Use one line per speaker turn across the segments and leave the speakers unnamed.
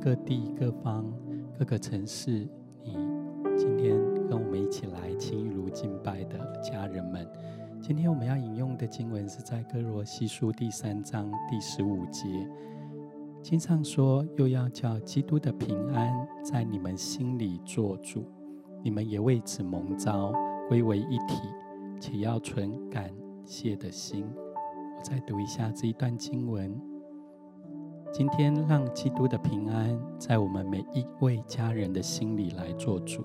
各地各方各个城市，你今天跟我们一起来轻易如敬拜的家人们。今天我们要引用的经文是在歌罗西书第三章第十五节，经上说：“又要叫基督的平安在你们心里作主，你们也为此蒙召归为一体，且要存感谢的心。”我再读一下这一段经文。今天让基督的平安在我们每一位家人的心里来做主。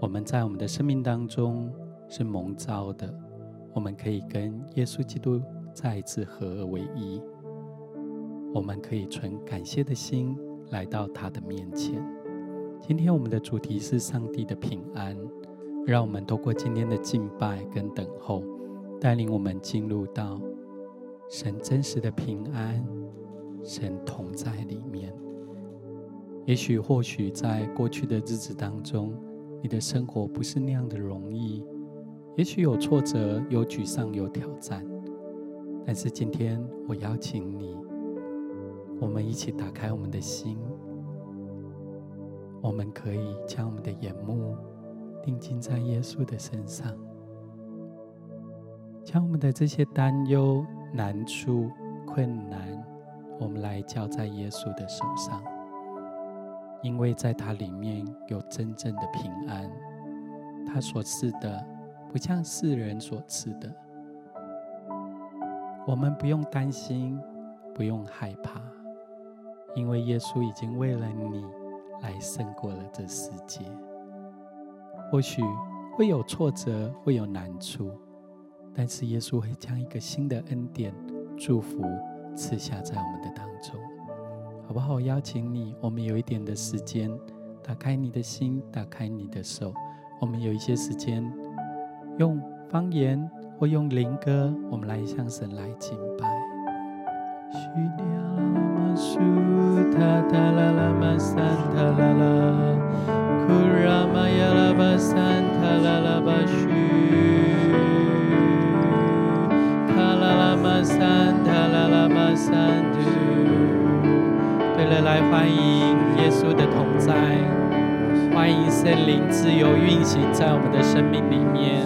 我们在我们的生命当中是蒙召的，我们可以跟耶稣基督再一次合而为一。我们可以存感谢的心来到他的面前。今天我们的主题是上帝的平安，让我们透过今天的敬拜跟等候，带领我们进入到神真实的平安。神同在里面。也许或许在过去的日子当中，你的生活不是那样的容易，也许有挫折、有沮丧、有挑战。但是今天我邀请你，我们一起打开我们的心，我们可以将我们的眼目定睛在耶稣的身上，将我们的这些担忧、难处、困难。我们来交在耶稣的手上，因为在他里面有真正的平安。他所赐的不像世人所赐的。我们不用担心，不用害怕，因为耶稣已经为了你来胜过了这世界。或许会有挫折，会有难处，但是耶稣会将一个新的恩典祝福。赐下在我们的当中，好不好？我邀请你，我们有一点的时间，打开你的心，打开你的手。我们有一些时间，用方言或用灵歌，我们来向神来敬拜。对了，来欢迎耶稣的同在，欢迎圣灵自由运行在我们的生命里面，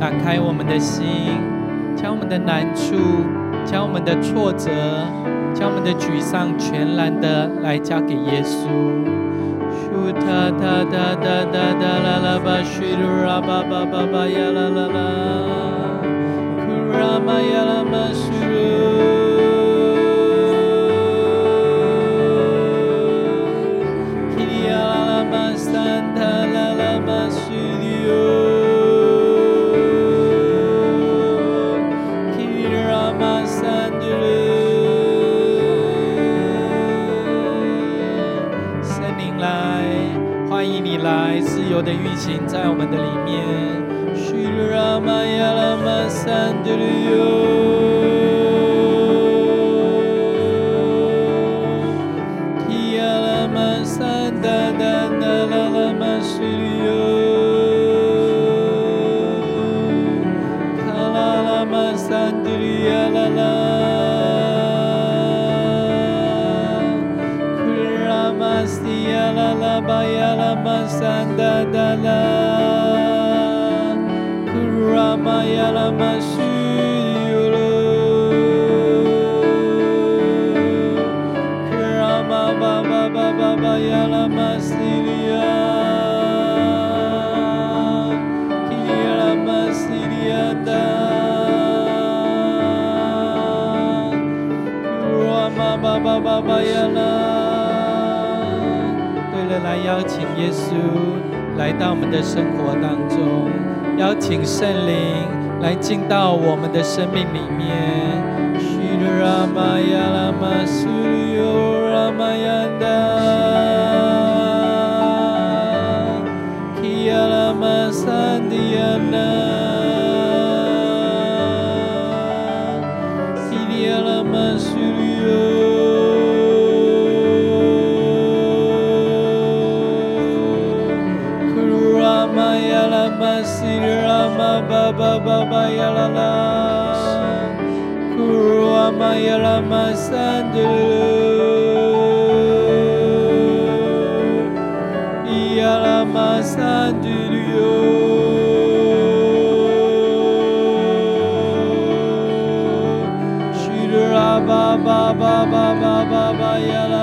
打开我们的心，将我们的难处，将我们的挫折，将我们的沮丧全然的来交给耶稣。的运行在我们的里面。邀请耶稣来到我们的生活当中，邀请圣灵来进到我们的生命里面。la ba ba ba ya la. La Kurua ma ya la ma sandulu. Ya la ma sandulu. Yo Shira ba ba ba ba ba ba ba ya la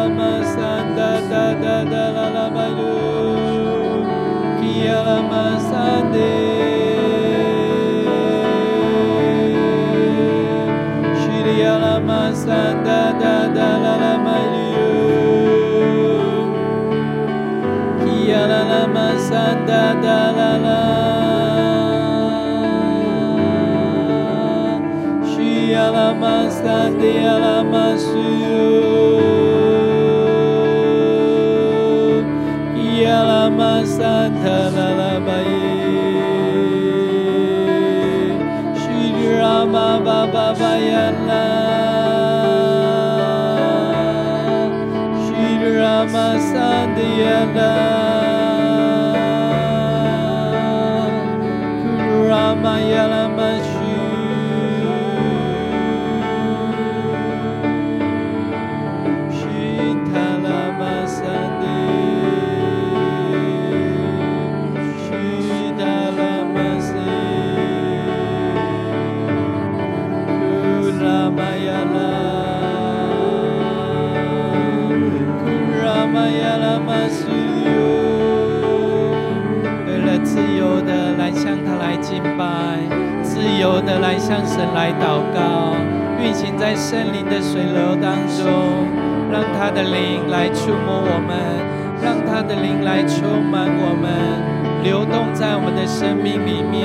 Ramayana. 由得来，向神来祷告。运行在森林的水流当中，让他的灵来触摸我们，让他的灵来充满我们，流动在我们的生命里面。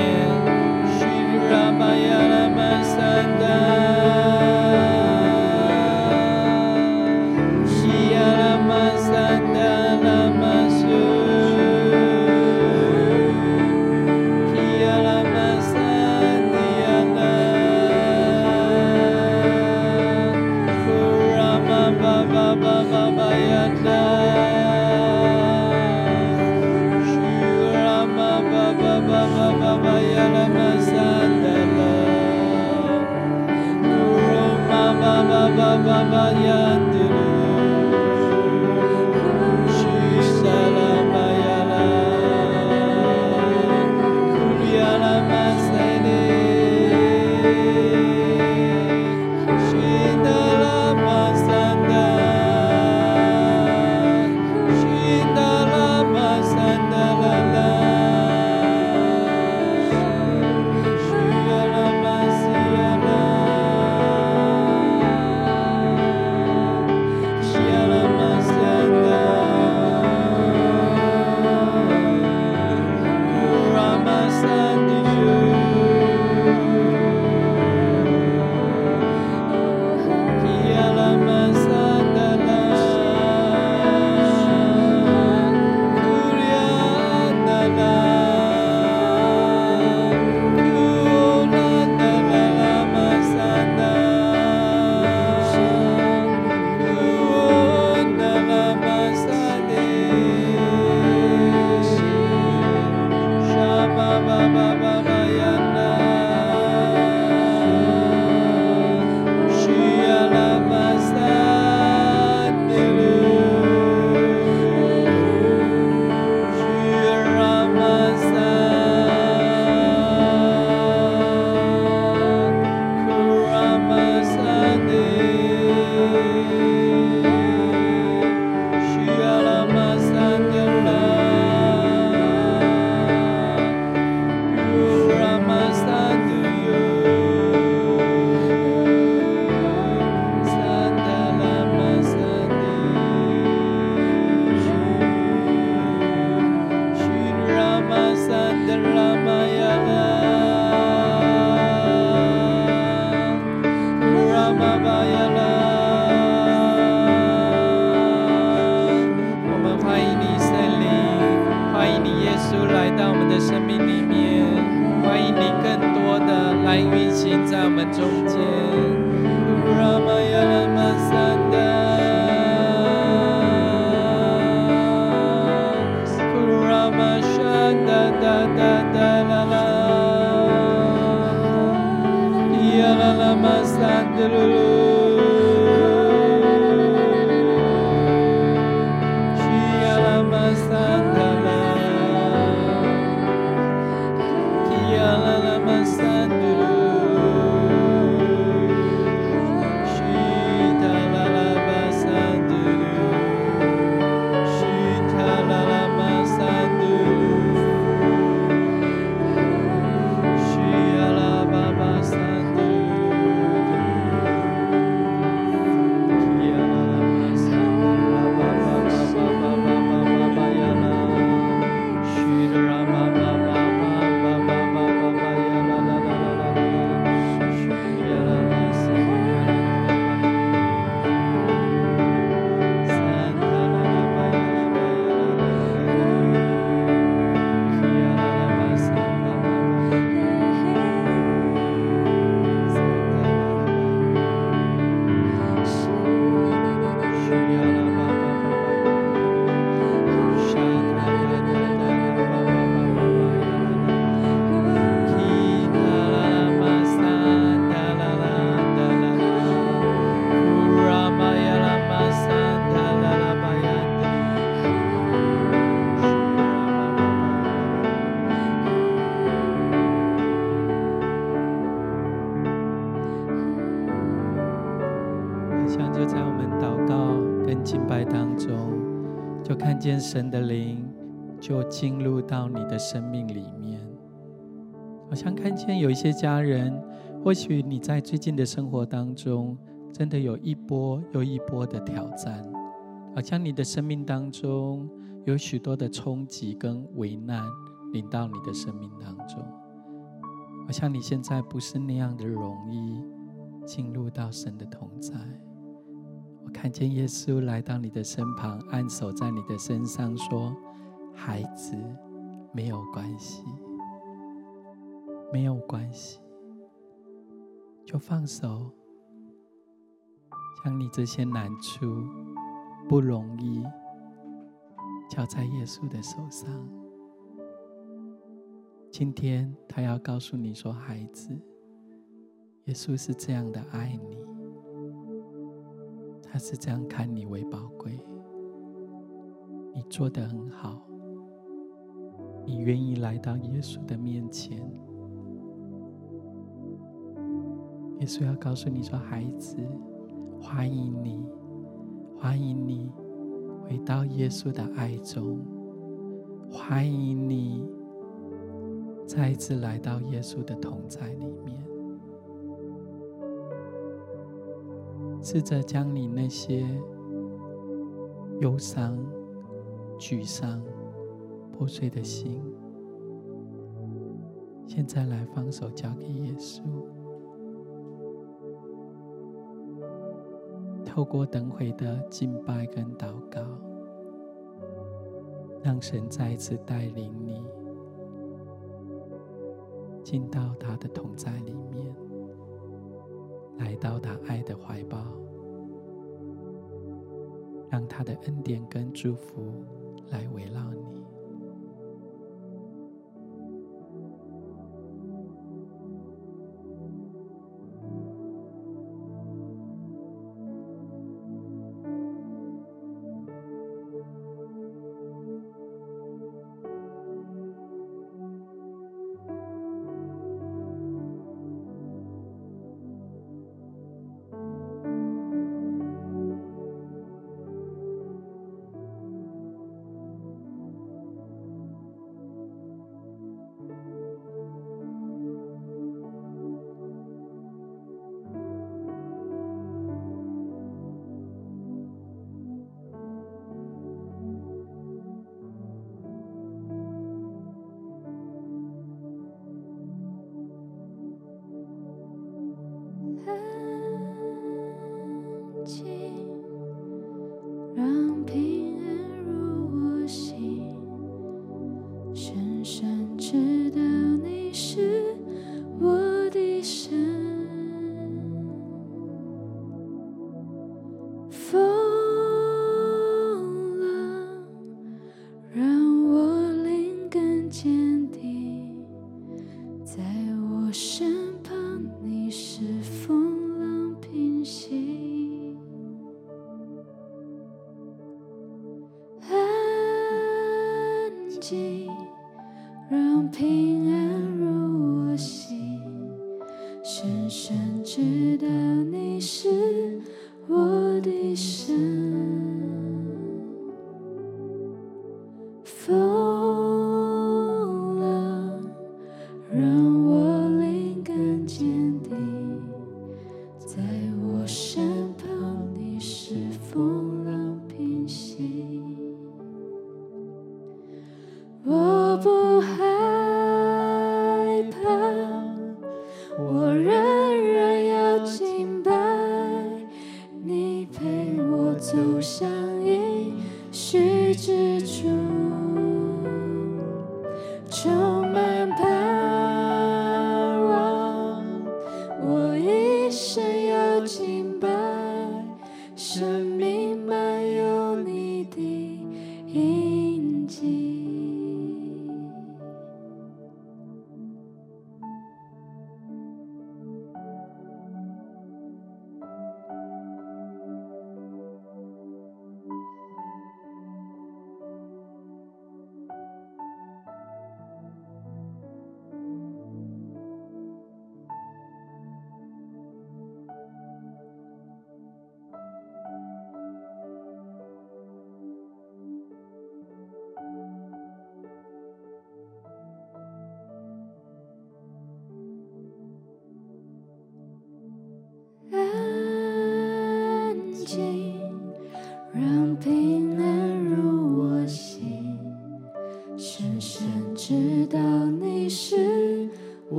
神的灵就进入到你的生命里面。好像看见有一些家人，或许你在最近的生活当中，真的有一波又一波的挑战，好像你的生命当中有许多的冲击跟危难临到你的生命当中，好像你现在不是那样的容易进入到神的同在。我看见耶稣来到你的身旁，按手在你的身上，说：“孩子，没有关系，没有关系，就放手，将你这些难处、不容易交在耶稣的手上。今天他要告诉你说，孩子，耶稣是这样的爱你。”他是这样看你为宝贵，你做得很好，你愿意来到耶稣的面前。耶稣要告诉你说：“孩子，欢迎你，欢迎你回到耶稣的爱中，欢迎你再一次来到耶稣的同在里面。”试着将你那些忧伤、沮丧、破碎的心，现在来放手交给耶稣。透过等会的敬拜跟祷告，让神再一次带领你进到他的同在里面。来到他爱的怀抱，让他的恩典跟祝福来围绕你。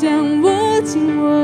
想握紧我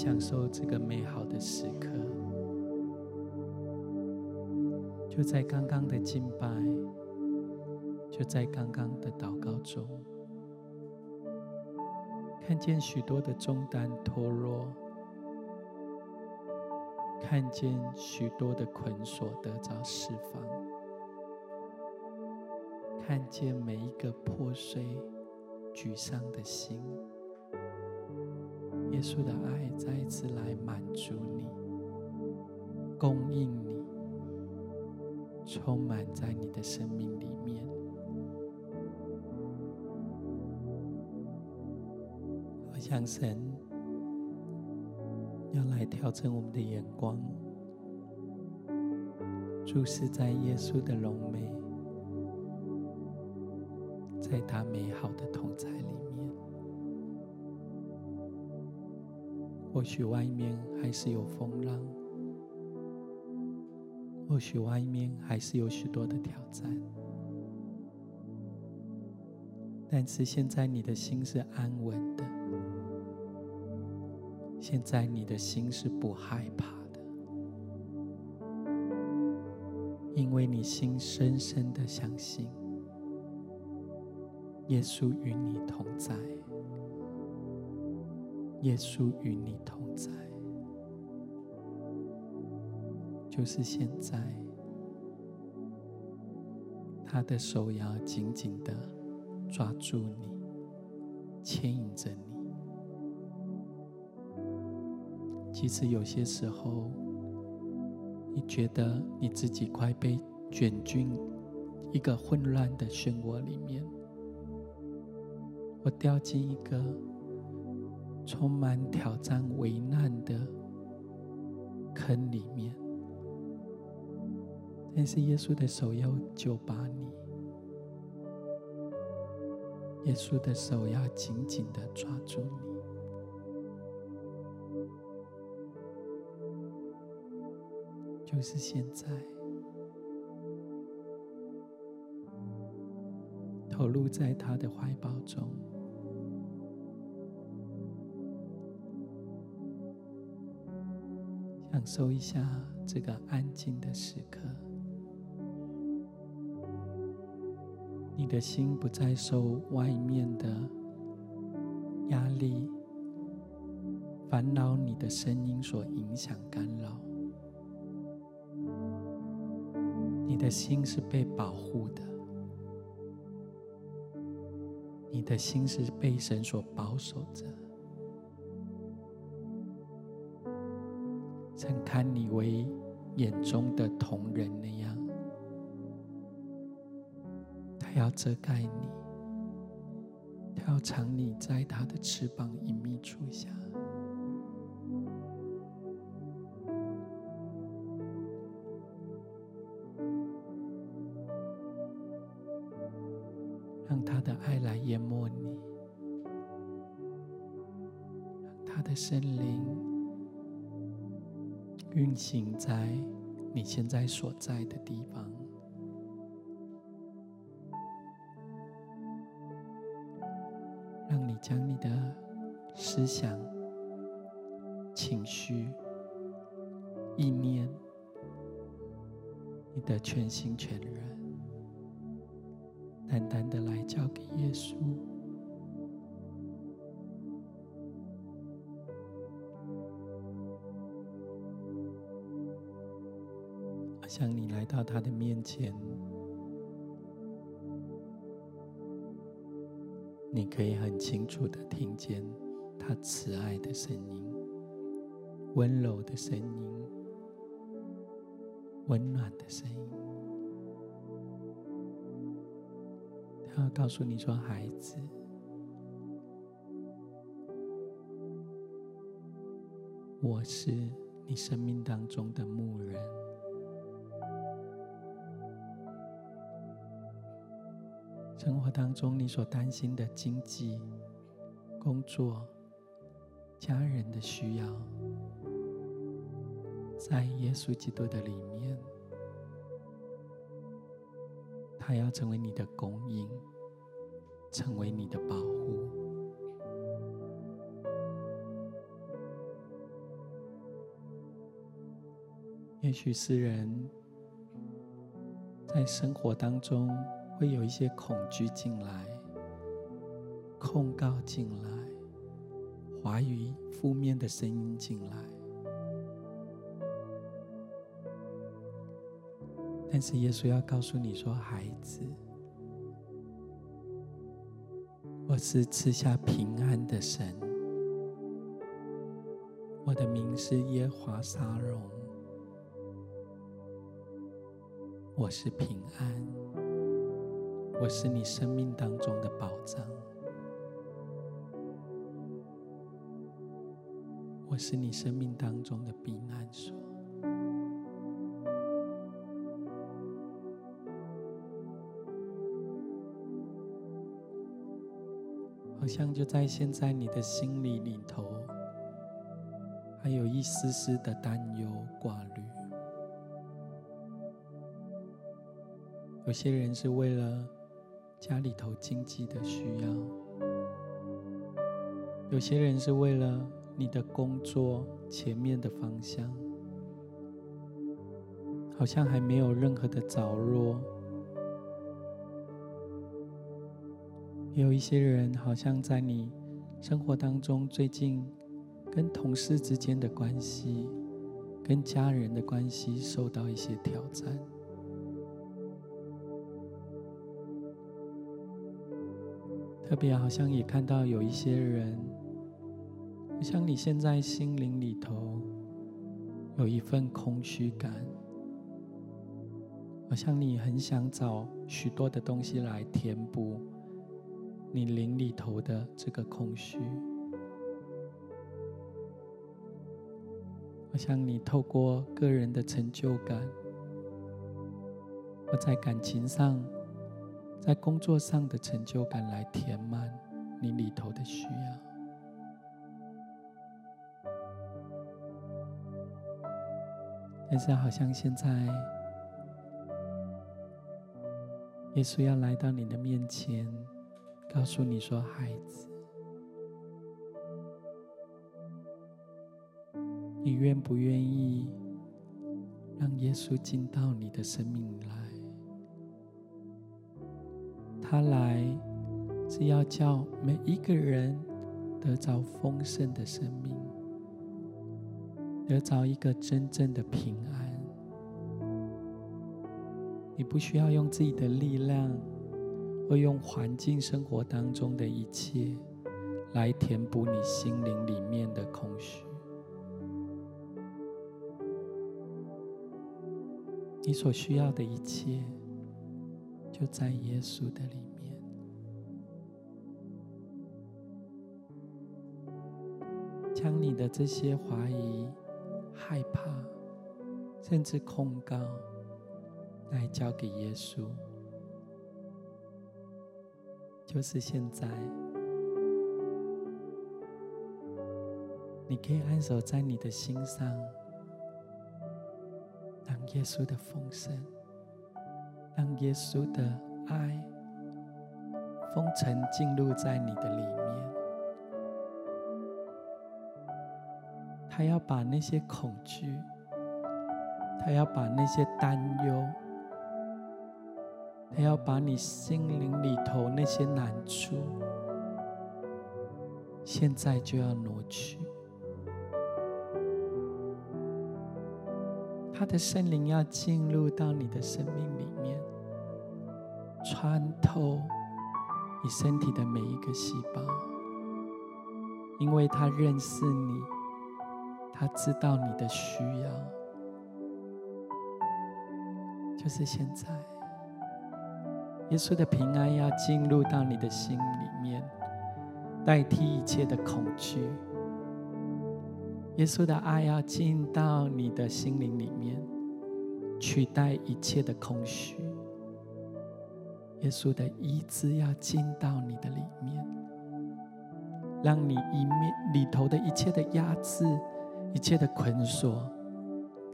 享受这个美好的时刻。就在刚刚的敬拜，就在刚刚的祷告中，看见许多的重担脱落，看见许多的捆锁得着释放，看见每一个破碎、沮丧的心。耶稣的爱再一次来满足你，供应你，充满在你的生命里面。我想神要来调整我们的眼光，注视在耶稣的荣美，在他美好的同在里面。或许外面还是有风浪，或许外面还是有许多的挑战，但是现在你的心是安稳的，现在你的心是不害怕的，因为你心深深的相信，耶稣与你同在。耶稣与你同在，就是现在，他的手要紧紧的抓住你，牵引着你。其实有些时候，你觉得你自己快被卷进一个混乱的漩涡里面，我掉进一个。充满挑战、危难的坑里面，但是耶稣的手要救拔你，耶稣的手要紧紧的抓住你，就是现在，投入在他的怀抱中。感受一下这个安静的时刻，你的心不再受外面的压力、烦恼你的声音所影响干扰，你的心是被保护的，你的心是被神所保守着。看你为眼中的同人那样，他要遮盖你，他要藏你在他的翅膀隐秘处下，让他的爱来淹没你，让他的森灵。运行在你现在所在的地方，让你将你的思想、情绪、意念、你的全心全人，单单的来交给耶稣。当你来到他的面前，你可以很清楚的听见他慈爱的声音、温柔的声音、温暖的声音。他要告诉你说：“孩子，我是你生命当中的牧人。”生活当中你所担心的经济工作家人的需要在耶稣基督的里面他要成为你的供应成为你的保护。也许是人在生活当中会有一些恐惧进来，控告进来，怀疑负面的声音进来。但是耶稣要告诉你说：“孩子，我是赐下平安的神，我的名是耶和华沙龙。”我是平安，我是你生命当中的宝藏，我是你生命当中的避难所。好像就在现在，你的心里里头，还有一丝丝的担忧挂虑。有些人是为了家里头经济的需要，有些人是为了你的工作前面的方向，好像还没有任何的着落。有一些人好像在你生活当中，最近跟同事之间的关系、跟家人的关系受到一些挑战。特别好像也看到有一些人，像你现在心灵里头有一份空虚感，好像你很想找许多的东西来填补你灵里头的这个空虚，好像你透过个人的成就感，或在感情上。在工作上的成就感来填满你里头的需要，但是好像现在，耶稣要来到你的面前，告诉你说：“孩子，你愿不愿意让耶稣进到你的生命来？”他来是要叫每一个人得着丰盛的生命，得着一个真正的平安。你不需要用自己的力量，或用环境生活当中的一切来填补你心灵里面的空虚。你所需要的一切。就在耶稣的里面，将你的这些怀疑、害怕，甚至控告，来交给耶稣。就是现在，你可以安守在你的心上，让耶稣的丰盛。让耶稣的爱丰盛进入在你的里面，他要把那些恐惧，他要把那些担忧，他要把你心灵里头那些难处，现在就要挪去。他的圣灵要进入到你的生命里面，穿透你身体的每一个细胞，因为他认识你，他知道你的需要，就是现在，耶稣的平安要进入到你的心里面，代替一切的恐惧。耶稣的爱要进到你的心灵里面，取代一切的空虚。耶稣的医治要进到你的里面，让你一面里头的一切的压制、一切的捆锁，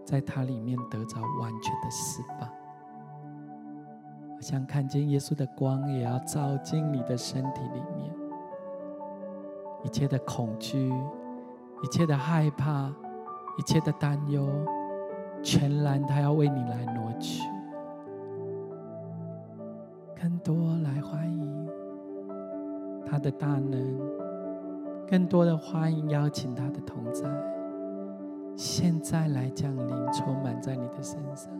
在它里面得着完全的释放。好像看见耶稣的光，也要照进你的身体里面，一切的恐惧。一切的害怕，一切的担忧，全然他要为你来挪去，更多来欢迎他的大能，更多的欢迎邀请他的同在，现在来降临，充满在你的身上。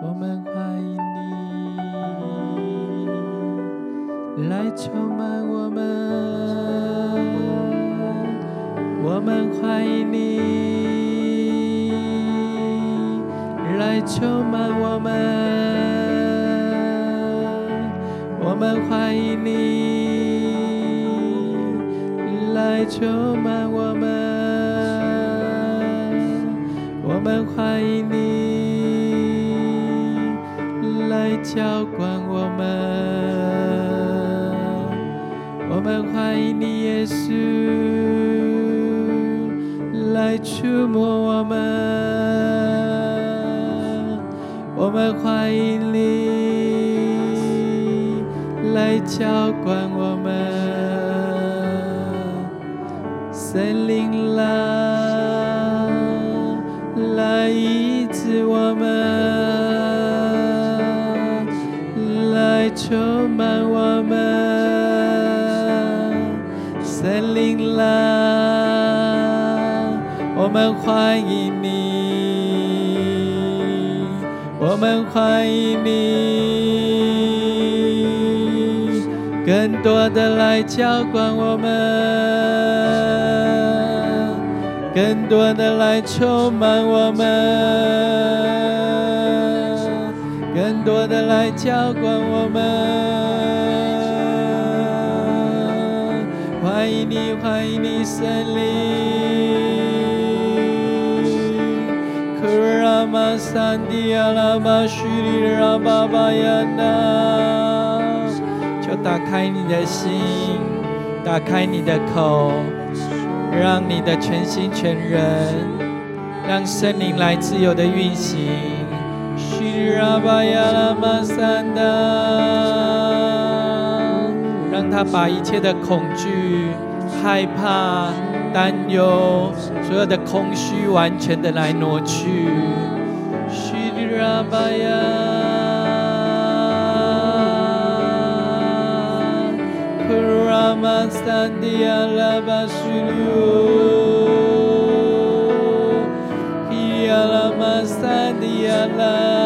我们欢迎你来充满我们，我们欢迎你来充满我们，我们欢迎你来充满我们，我们欢迎你。来浇灌我们，我们欢迎你，耶稣，来触摸我们，我们欢迎你，来浇灌我们，森林啦，来医治我们。来充满我们欢迎你，我们欢迎你，更多的来浇灌我们，更多的来充满我们。更多的来浇灌我们，欢迎你，欢迎你，圣灵。拉玛桑迪亚拉巴叙利拉巴巴亚纳，就打开你的心，打开你的口，让你的全心全人，让圣灵来自由的运行。让他把一切的恐惧、害怕、担忧，所有的空虚，完全的来挪去。Rabaya Kuramastandia Labashuru Kialamastandia Labashuru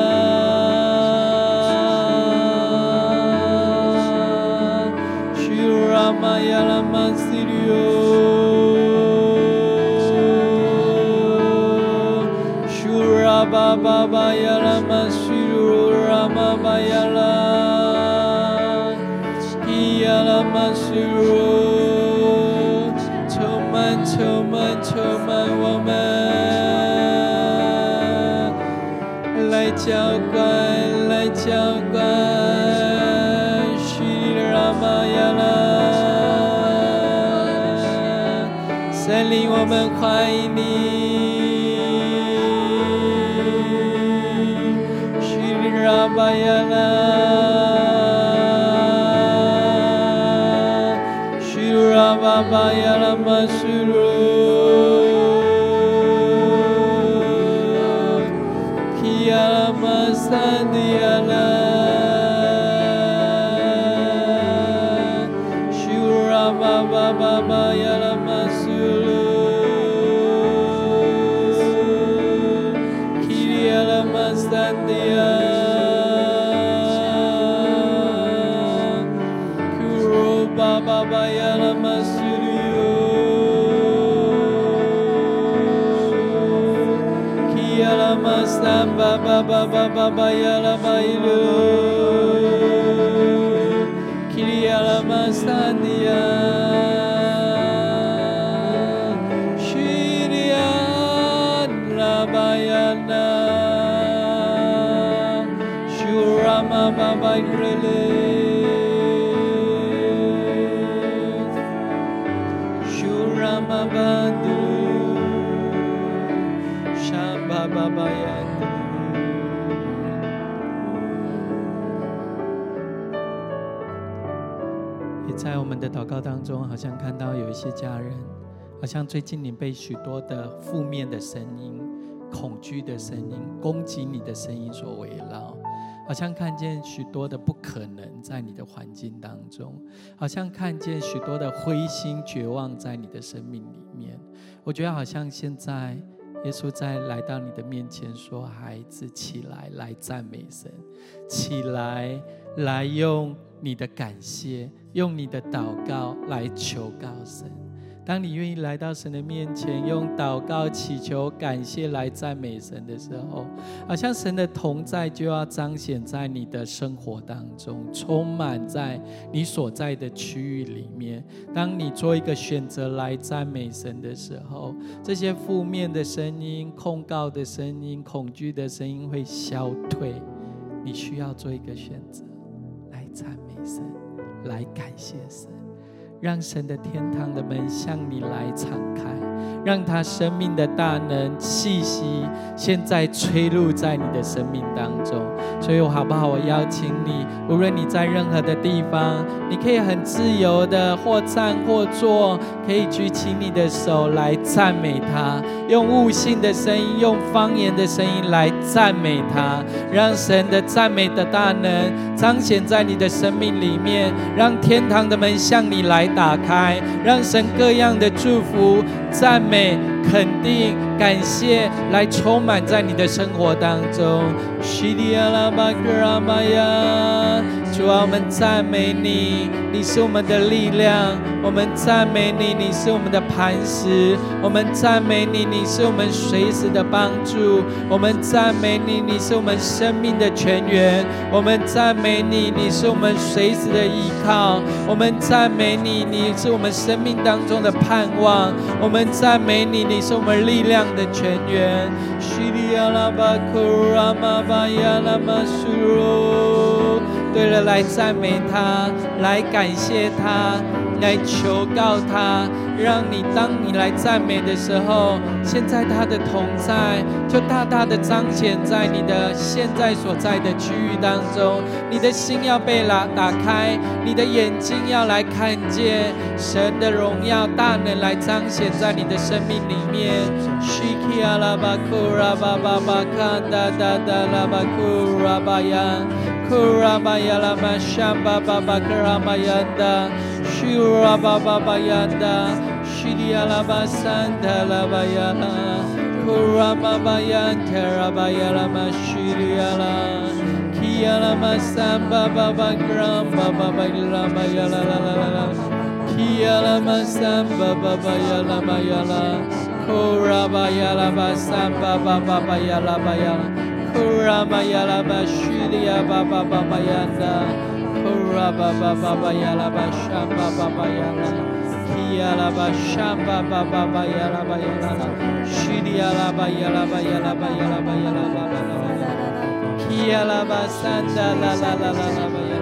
好像看到有一些家人，好像最近你被许多的负面的声音、恐惧的声音、攻击你的声音所围绕，好像看见许多的不可能在你的环境当中，好像看见许多的灰心绝望在你的生命里面。我觉得好像现在。耶稣在来到你的面前说：“孩子，起来，来赞美神，起来，来用你的感谢，用你的祷告来求告神。”当你愿意来到神的面前，用祷告、祈求、感谢来赞美神的时候，好像神的同在就要彰显在你的生活当中，充满在你所在的区域里面。当你做一个选择来赞美神的时候，这些负面的声音、控告的声音、恐惧的声音会消退。你需要做一个选择，赞美神，来感谢神。让神的天堂的门向你来敞开，让他生命的大能气息现在吹入在你的生命当中。所以，我好不好？我邀请你，无论你在任何的地方，你可以很自由的或站或坐，可以举起你的手来赞美他，用悟性的声音，用方言的声音来赞美他，让神的赞美的大能彰显在你的生命里面，让天堂的门向你来打开，让神各样的祝福、赞美、肯定、感谢来充满在你的生活当中。主啊，我们赞美你，你是我们的力量；我们赞美你，你是我们的磐石；我们赞美你，你是我们随时的帮助；我们赞美你，你是我们生命的泉源；我们赞美你，你是我们随时的依靠；我们赞美你，你是我们生命当中的盼望；我们赞美你，你是我们力量的泉源。对了，来赞美他，来感谢他，来求告他，让你当你来赞美的时候，现在他的同在就大大的彰显在你的现在所在的区域当中。你的心要被拉打开，你的眼睛要来看见神的荣耀大能来彰显在你的生命里面。Kura bayala mashamba baba kurabaya da Shura Baba Bayanda, Shidialaba Kurababaya Terabayala Mashidiala, Kialama Samba Baba Gram Baba Bayala Bayala, Kialama Samba Baba Yala Bayala, Kurabayala Basamba Baba Bayala Bayala, Kurabayala Baba Baba Yanda.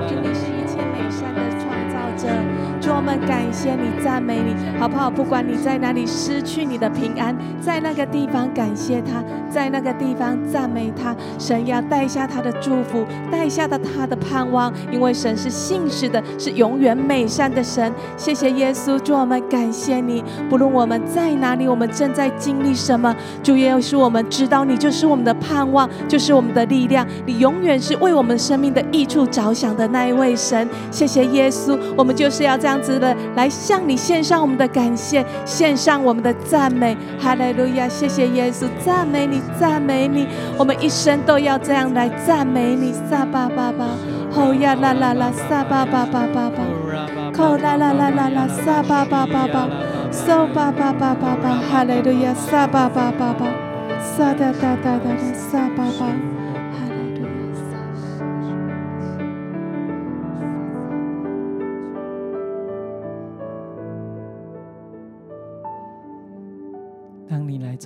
阿，是一切美善的创造者，
主我们感谢你，赞美你，好不好？不管你在哪里，失去你的平安，在那个地方感谢他。在那个地方赞美他。神要带下他的祝福，带下的他的盼望，因为神是信实的，是永远美善的神。谢谢耶稣，主，我们感谢你。不论我们在哪里，我们正在经历什么，主耶稣，我们知道你就是我们的盼望，就是我们的力量。你永远是为我们生命的益处着想的那一位神。谢谢耶稣，我们就是要。这样子的来向你献上我们的感谢，献上我们的赞美，哈利路亚！谢谢耶稣，赞美你，赞美你，我们一生都要这样来赞美你，撒巴巴巴，吼呀啦啦啦，撒巴巴巴巴。巴，吼啦啦啦啦啦，撒巴巴巴巴，嗦巴巴巴巴巴，哈利路亚，撒巴巴巴巴，撒哒哒哒哒，撒巴巴。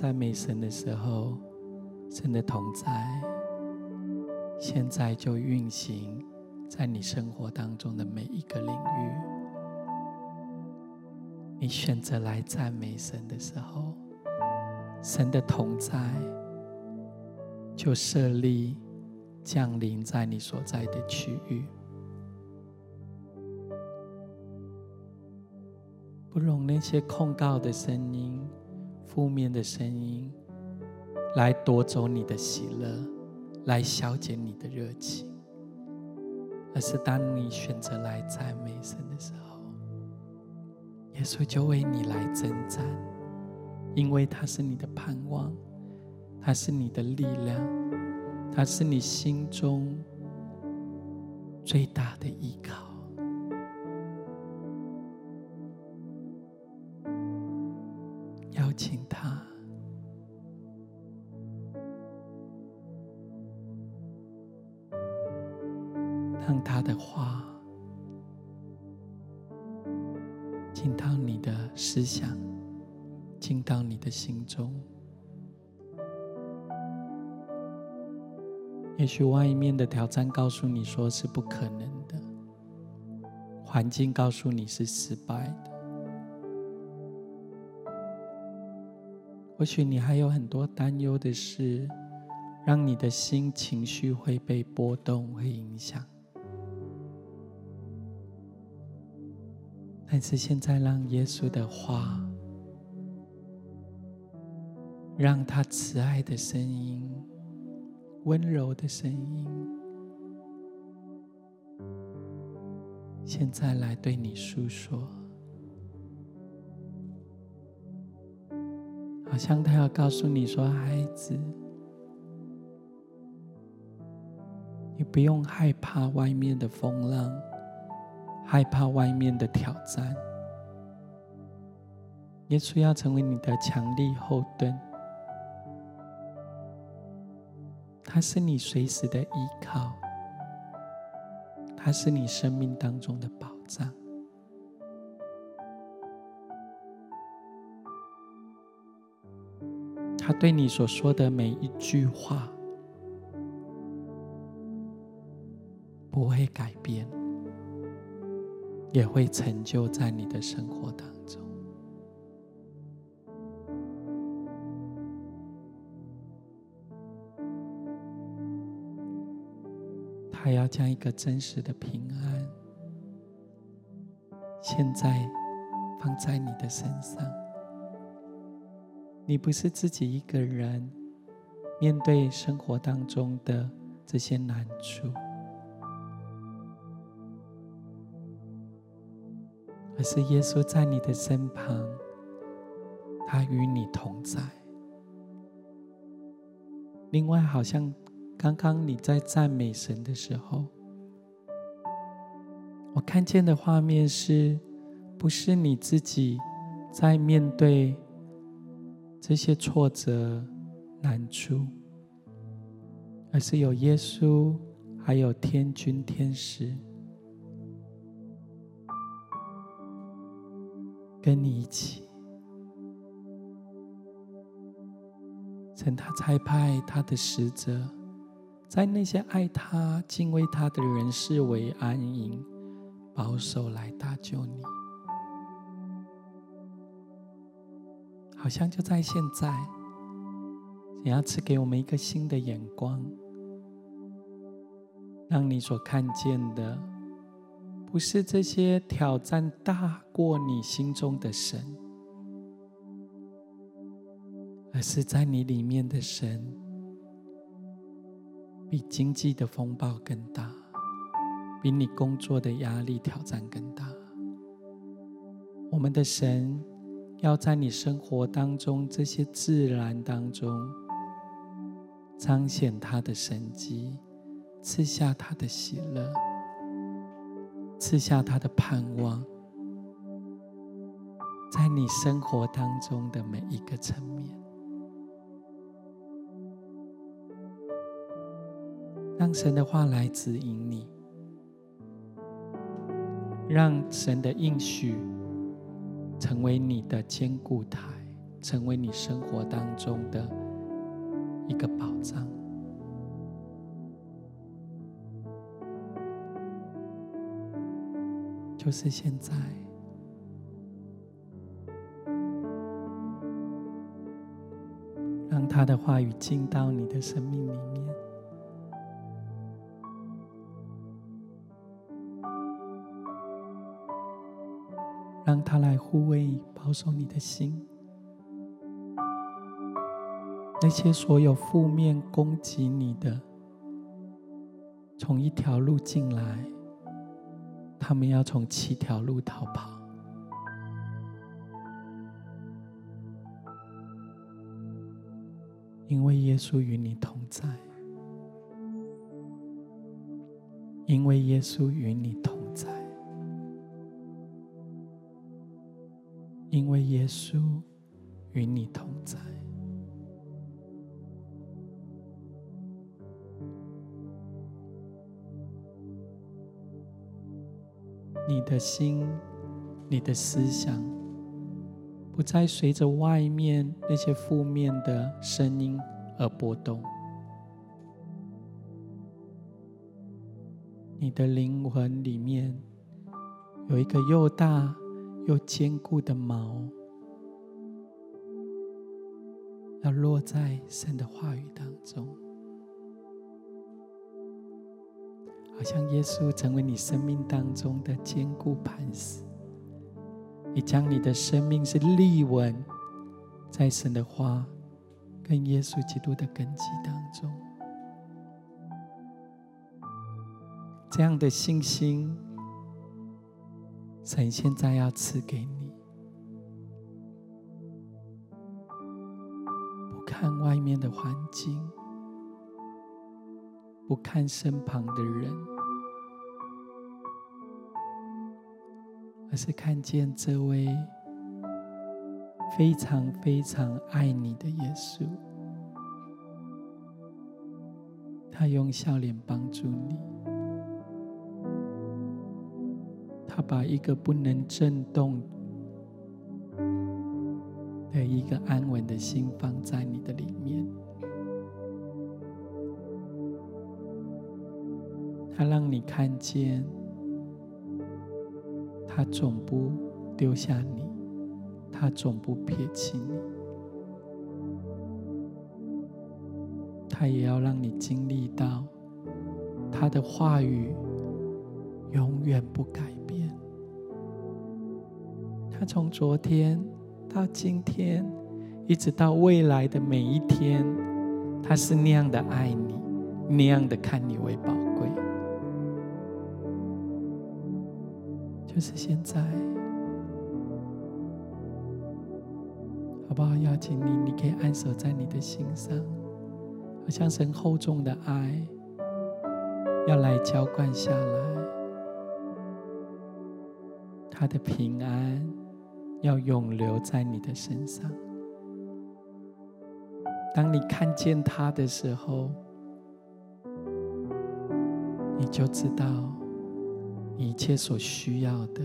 赞美神的时候，神的同在，现在就运行在你生活当中的每一个领域。你选择来赞美神的时候，神的同在就设立降临在你所在的区域。不容那些控告的声音、负面的声音来夺走你的喜乐，来消减你的热情，而是当你选择来赞美神的时候，耶稣就为你来征战，因为他是你的盼望，他是你的力量，他是你心中最大的依靠。也许外面的挑战告诉你说是不可能的，环境告诉你是失败的。或许你还有很多担忧的事，让你的心情绪会被波动、会影响。但是现在，让耶稣的话，让他慈爱的声音、温柔的声音，现在来对你诉说。好像他要告诉你说：“孩子，你不用害怕外面的风浪，害怕外面的挑战。耶稣要成为你的强力后盾，他是你随时的依靠，他是你生命当中的宝藏。”他对你所说的每一句话不会改变，也会成就在你的生活当中。还要将一个真实的平安，现在放在你的身上。你不是自己一个人面对生活当中的这些难处，而是耶稣在你的身旁，他与你同在。另外，好像刚刚你在赞美神的时候，我看见的画面是，不是你自己在面对？这些挫折、难处，而是有耶稣，还有天君天使跟你一起。神他差派他的使者，在那些爱他、敬畏他的人视为安营，保守来搭救你。好像就在现在，想要赐给我们一个新的眼光，让你所看见的，不是这些挑战大过你心中的神，而是在你里面的神，比经济的风暴更大，比你工作的压力挑战更大。我们的神。要在你生活当中这些自然当中彰显他的神迹，赐下他的喜乐，赐下他的盼望，在你生活当中的每一个层面，让神的话来指引你，让神的应许。成为你的坚固台，成为你生活当中的一个保障，就是现在，让他的话语进到你的生命里面。他来护卫、保守你的心。那些所有负面攻击你的，从一条路进来，他们要从七条路逃跑。因为耶稣与你同在，因为耶稣与你同因为耶稣与你同在。你的心，你的思想。不再随着外面那些负面的声音而波动，你的灵魂里面有一个又大又坚固的锚，要落在神的话语当中，好像耶稣成为你生命当中的坚固磐石。你将你的生命是立稳在神的话跟耶稣基督的根基当中，这样的信心，神现在要赐给你。不看外面的环境，不看身旁的人。而是看见这位非常非常爱你的耶稣，他用笑脸帮助你，把一个不能震动的一个安稳的心放在你的里面，他让你看见。他总不丢下你，他总不撇弃你，他也要让你经历到他的话语永远不改变。他从昨天到今天，一直到未来的每一天，他是那样的爱你，那样的看你为宝贵。就是现在，好不好？邀请你，你可以安守在你的心上，好像神厚重的爱要来浇灌下来，他的平安要永留在你的身上。当你看见他的时候，你就知道。一切所需要的，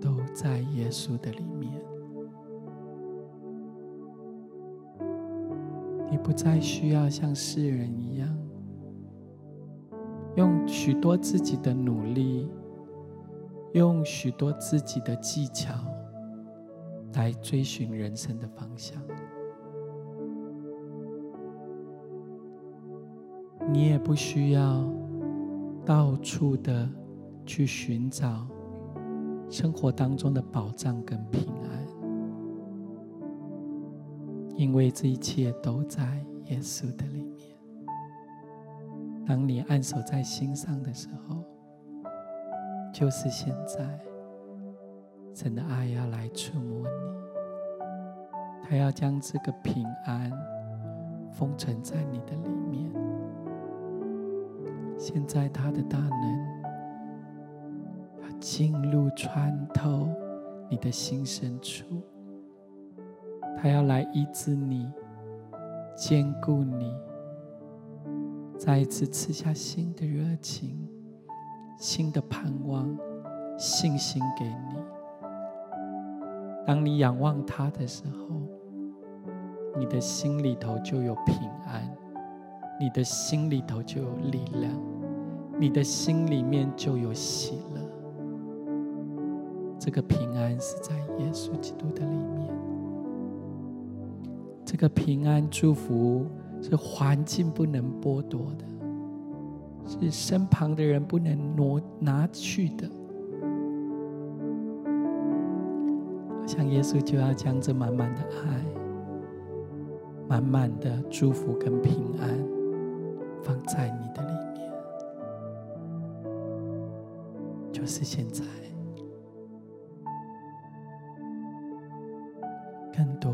都在耶稣的里面。你不再需要像世人一样，用许多自己的努力，用许多自己的技巧，来追寻人生的方向。你也不需要到处的。去寻找生活当中的保障跟平安，因为这一切都在耶稣的里面。当你安守在心上的时候，就是现在，神的爱要来触摸你，他要将这个平安封存在你的里面。现在他的大能要。进入穿透你的心深处，他要来医治你，坚固你，再一次赐下新的热情、新的盼望、信心给你。当你仰望他的时候，你的心里头就有平安，你的心里头就有力量，你的心里面就有喜乐。这个平安是在耶稣基督的里面，这个平安祝福是环境不能剥夺的，是身旁的人不能挪拿去的。像耶稣就要将这满满的爱、满满的祝福跟平安放在你的里面，就是现在，更多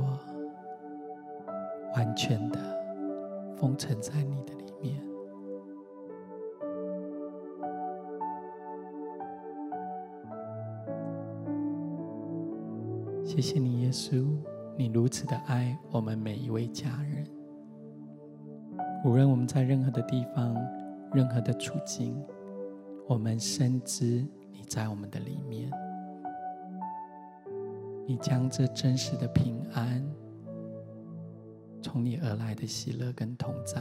完全的封存在你的谢谢你，耶稣，你如此的爱我们每一位家人。无论我们在任何的地方、任何的处境，我们深知你在我们的里面。你将这真实的平安，从你而来的喜乐跟同在，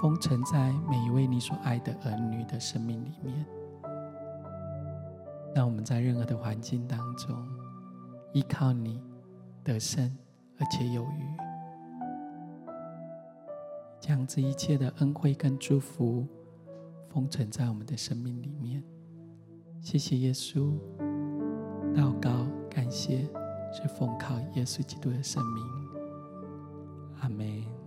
封存在每一位你所爱的儿女的生命里面。让我们在任何的环境当中。依靠你得胜，而且有余，将这一切的恩惠跟祝福封存在我们的生命里面。谢谢耶稣，祷告感谢，是奉靠耶稣基督的圣名。阿门。